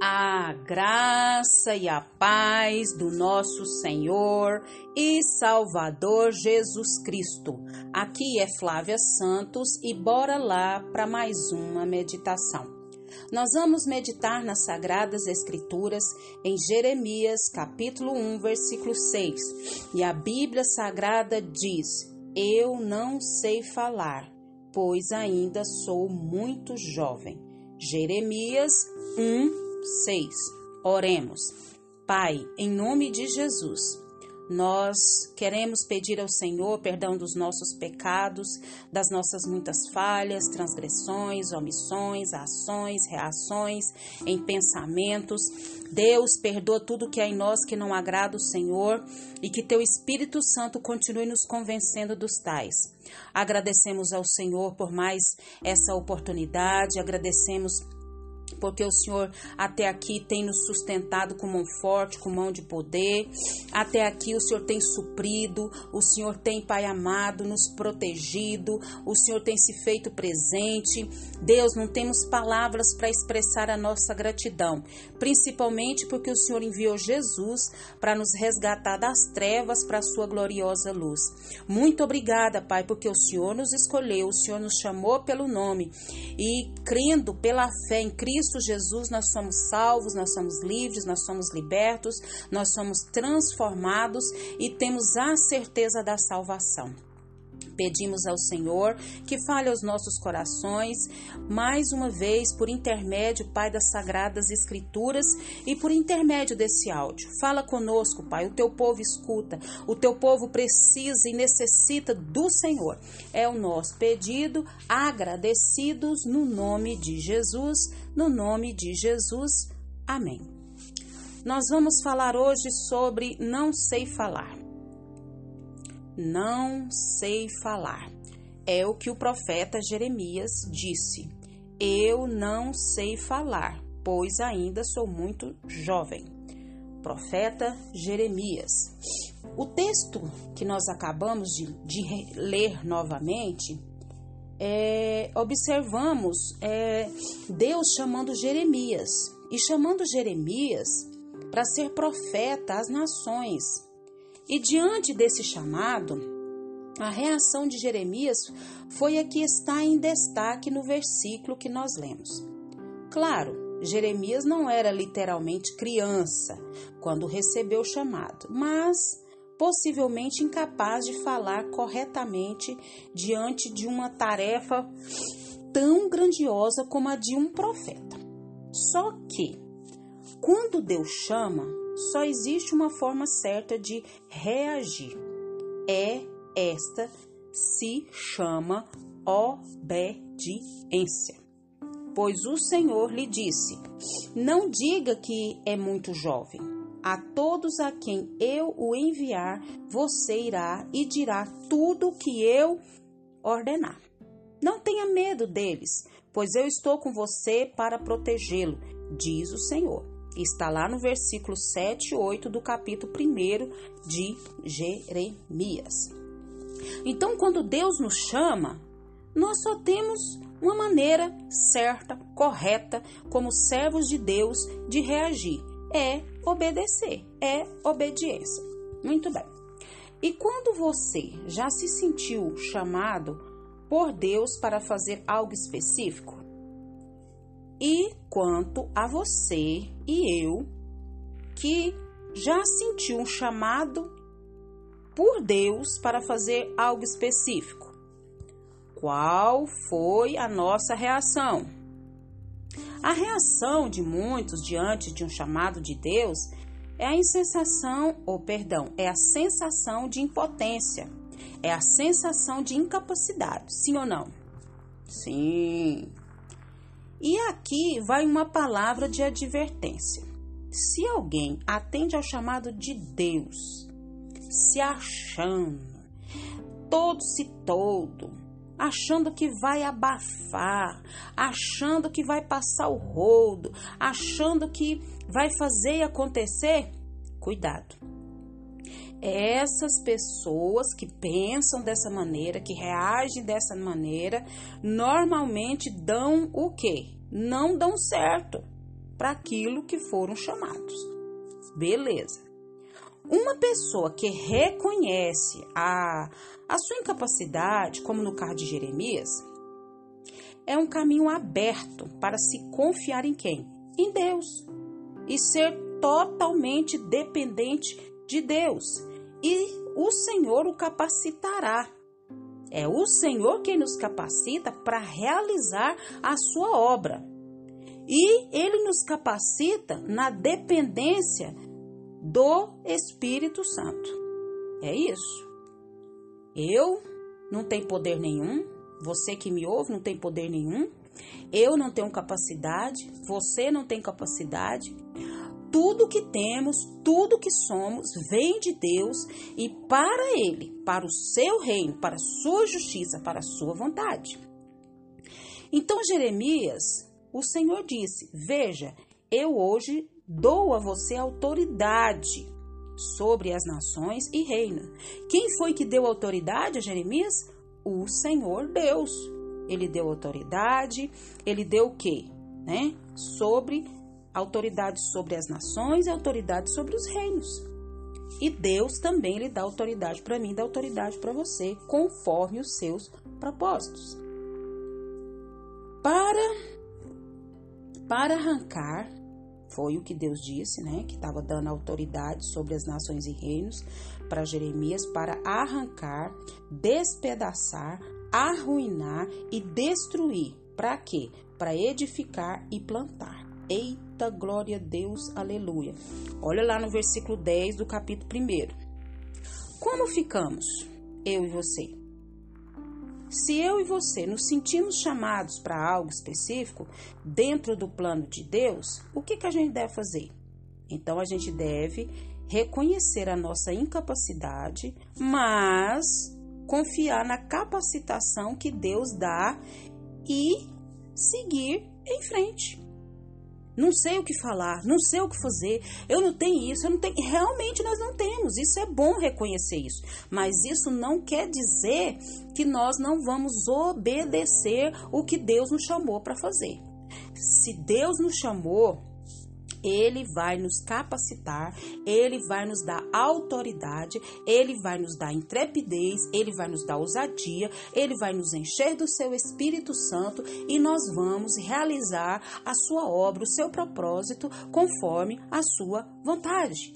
A graça e a paz do nosso Senhor e Salvador Jesus Cristo. Aqui é Flávia Santos e bora lá para mais uma meditação. Nós vamos meditar nas Sagradas Escrituras em Jeremias, capítulo 1, versículo 6. E a Bíblia Sagrada diz: Eu não sei falar, pois ainda sou muito jovem. Jeremias 1, 6. Oremos. Pai, em nome de Jesus, nós queremos pedir ao Senhor perdão dos nossos pecados, das nossas muitas falhas, transgressões, omissões, ações, reações, em pensamentos. Deus, perdoa tudo que há em nós que não agrada o Senhor e que teu Espírito Santo continue nos convencendo dos tais. Agradecemos ao Senhor por mais essa oportunidade, agradecemos porque o Senhor até aqui tem nos sustentado com mão forte, com mão de poder. Até aqui o Senhor tem suprido, o Senhor tem, Pai amado, nos protegido, o Senhor tem se feito presente. Deus, não temos palavras para expressar a nossa gratidão, principalmente porque o Senhor enviou Jesus para nos resgatar das trevas para a sua gloriosa luz. Muito obrigada, Pai, porque o Senhor nos escolheu, o Senhor nos chamou pelo nome e crendo pela fé em Cristo Cristo Jesus nós somos salvos, nós somos livres, nós somos libertos, nós somos transformados e temos a certeza da salvação. Pedimos ao Senhor que fale aos nossos corações, mais uma vez, por intermédio, Pai, das Sagradas Escrituras e por intermédio desse áudio. Fala conosco, Pai. O teu povo escuta, o teu povo precisa e necessita do Senhor. É o nosso pedido, agradecidos no nome de Jesus, no nome de Jesus. Amém. Nós vamos falar hoje sobre não sei falar não sei falar. É o que o profeta Jeremias disse. Eu não sei falar, pois ainda sou muito jovem. Profeta Jeremias. O texto que nós acabamos de, de ler novamente, é, observamos é, Deus chamando Jeremias e chamando Jeremias para ser profeta às nações. E diante desse chamado, a reação de Jeremias foi a que está em destaque no versículo que nós lemos. Claro, Jeremias não era literalmente criança quando recebeu o chamado, mas possivelmente incapaz de falar corretamente diante de uma tarefa tão grandiosa como a de um profeta. Só que, quando Deus chama, só existe uma forma certa de reagir. É esta se chama obediência. Pois o Senhor lhe disse: Não diga que é muito jovem. A todos a quem eu o enviar, você irá e dirá tudo o que eu ordenar. Não tenha medo deles, pois eu estou com você para protegê-lo, diz o Senhor. Está lá no versículo 7 e 8 do capítulo 1 de Jeremias. Então, quando Deus nos chama, nós só temos uma maneira certa, correta, como servos de Deus, de reagir: é obedecer, é obediência. Muito bem. E quando você já se sentiu chamado por Deus para fazer algo específico? E quanto a você e eu, que já sentiu um chamado por Deus para fazer algo específico, qual foi a nossa reação? A reação de muitos diante de um chamado de Deus é a insensação, ou perdão, é a sensação de impotência, é a sensação de incapacidade, sim ou não? Sim. E aqui vai uma palavra de advertência. Se alguém atende ao chamado de Deus, se achando, todo se todo, achando que vai abafar, achando que vai passar o rodo, achando que vai fazer acontecer, cuidado. Essas pessoas que pensam dessa maneira, que reagem dessa maneira, normalmente dão o quê? Não dão certo. para aquilo que foram chamados. Beleza. Uma pessoa que reconhece a, a sua incapacidade, como no caso de Jeremias, é um caminho aberto para se confiar em quem? Em Deus. E ser totalmente dependente de Deus. E o Senhor o capacitará. É o Senhor quem nos capacita para realizar a sua obra. E ele nos capacita na dependência do Espírito Santo. É isso. Eu não tenho poder nenhum, você que me ouve não tem poder nenhum, eu não tenho capacidade, você não tem capacidade. Tudo que temos, tudo que somos, vem de Deus e para Ele, para o seu reino, para a sua justiça, para a sua vontade. Então, Jeremias o Senhor disse: Veja, eu hoje dou a você autoridade sobre as nações e reina. Quem foi que deu autoridade a Jeremias? O Senhor Deus. Ele deu autoridade, ele deu o quê? Né? Sobre autoridade sobre as nações e autoridade sobre os reinos. E Deus também lhe dá autoridade para mim, dá autoridade para você, conforme os seus propósitos. Para para arrancar, foi o que Deus disse, né? Que estava dando autoridade sobre as nações e reinos para Jeremias para arrancar, despedaçar, arruinar e destruir. Para quê? Para edificar e plantar. Eita glória a Deus, aleluia. Olha lá no versículo 10 do capítulo 1. Como ficamos, eu e você? Se eu e você nos sentimos chamados para algo específico dentro do plano de Deus, o que, que a gente deve fazer? Então a gente deve reconhecer a nossa incapacidade, mas confiar na capacitação que Deus dá e seguir em frente não sei o que falar, não sei o que fazer, eu não tenho isso, eu não tenho. Realmente nós não temos, isso é bom reconhecer isso. Mas isso não quer dizer que nós não vamos obedecer o que Deus nos chamou para fazer. Se Deus nos chamou ele vai nos capacitar, ele vai nos dar autoridade, ele vai nos dar intrepidez, ele vai nos dar ousadia, ele vai nos encher do seu Espírito Santo e nós vamos realizar a sua obra, o seu propósito conforme a sua vontade.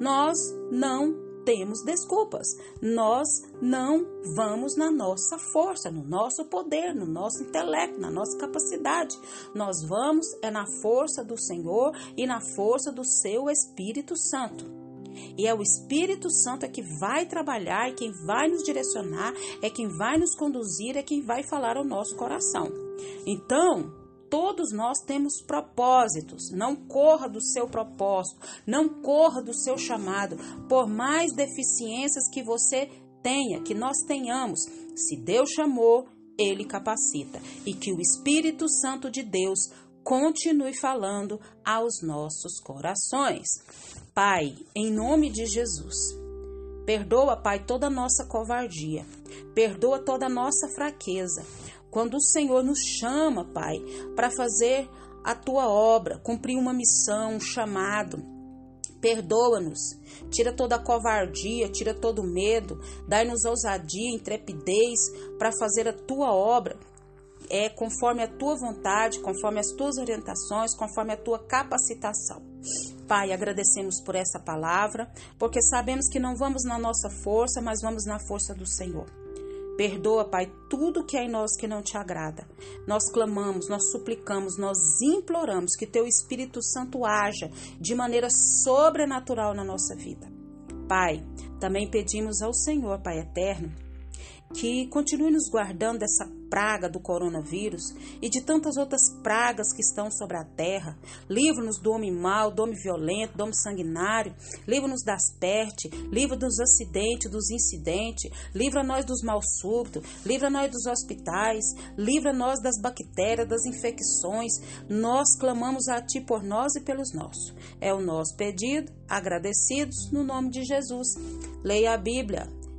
Nós não temos desculpas. Nós não vamos na nossa força, no nosso poder, no nosso intelecto, na nossa capacidade. Nós vamos é na força do Senhor e na força do seu Espírito Santo. E é o Espírito Santo é que vai trabalhar, é quem vai nos direcionar, é quem vai nos conduzir, é quem vai falar ao nosso coração. Então, Todos nós temos propósitos. Não corra do seu propósito, não corra do seu chamado, por mais deficiências que você tenha, que nós tenhamos. Se Deus chamou, ele capacita. E que o Espírito Santo de Deus continue falando aos nossos corações. Pai, em nome de Jesus, perdoa, Pai, toda nossa covardia, perdoa toda nossa fraqueza. Quando o Senhor nos chama, Pai, para fazer a tua obra, cumprir uma missão, um chamado, perdoa-nos, tira toda a covardia, tira todo o medo, dai-nos ousadia, intrepidez para fazer a tua obra, é conforme a tua vontade, conforme as tuas orientações, conforme a tua capacitação. Pai, agradecemos por essa palavra, porque sabemos que não vamos na nossa força, mas vamos na força do Senhor. Perdoa, Pai, tudo que há em nós que não te agrada. Nós clamamos, nós suplicamos, nós imploramos que Teu Espírito Santo haja de maneira sobrenatural na nossa vida. Pai, também pedimos ao Senhor, Pai eterno, que continue nos guardando dessa praga do coronavírus e de tantas outras pragas que estão sobre a terra. Livra-nos do homem mau, do homem violento, do homem sanguinário. Livra-nos das pestes, livra-nos dos acidentes, dos incidentes. Livra-nós dos mal súbitos, livra-nós dos hospitais, livra-nós das bactérias, das infecções. Nós clamamos a Ti por nós e pelos nossos. É o nosso pedido, agradecidos no nome de Jesus. Leia a Bíblia,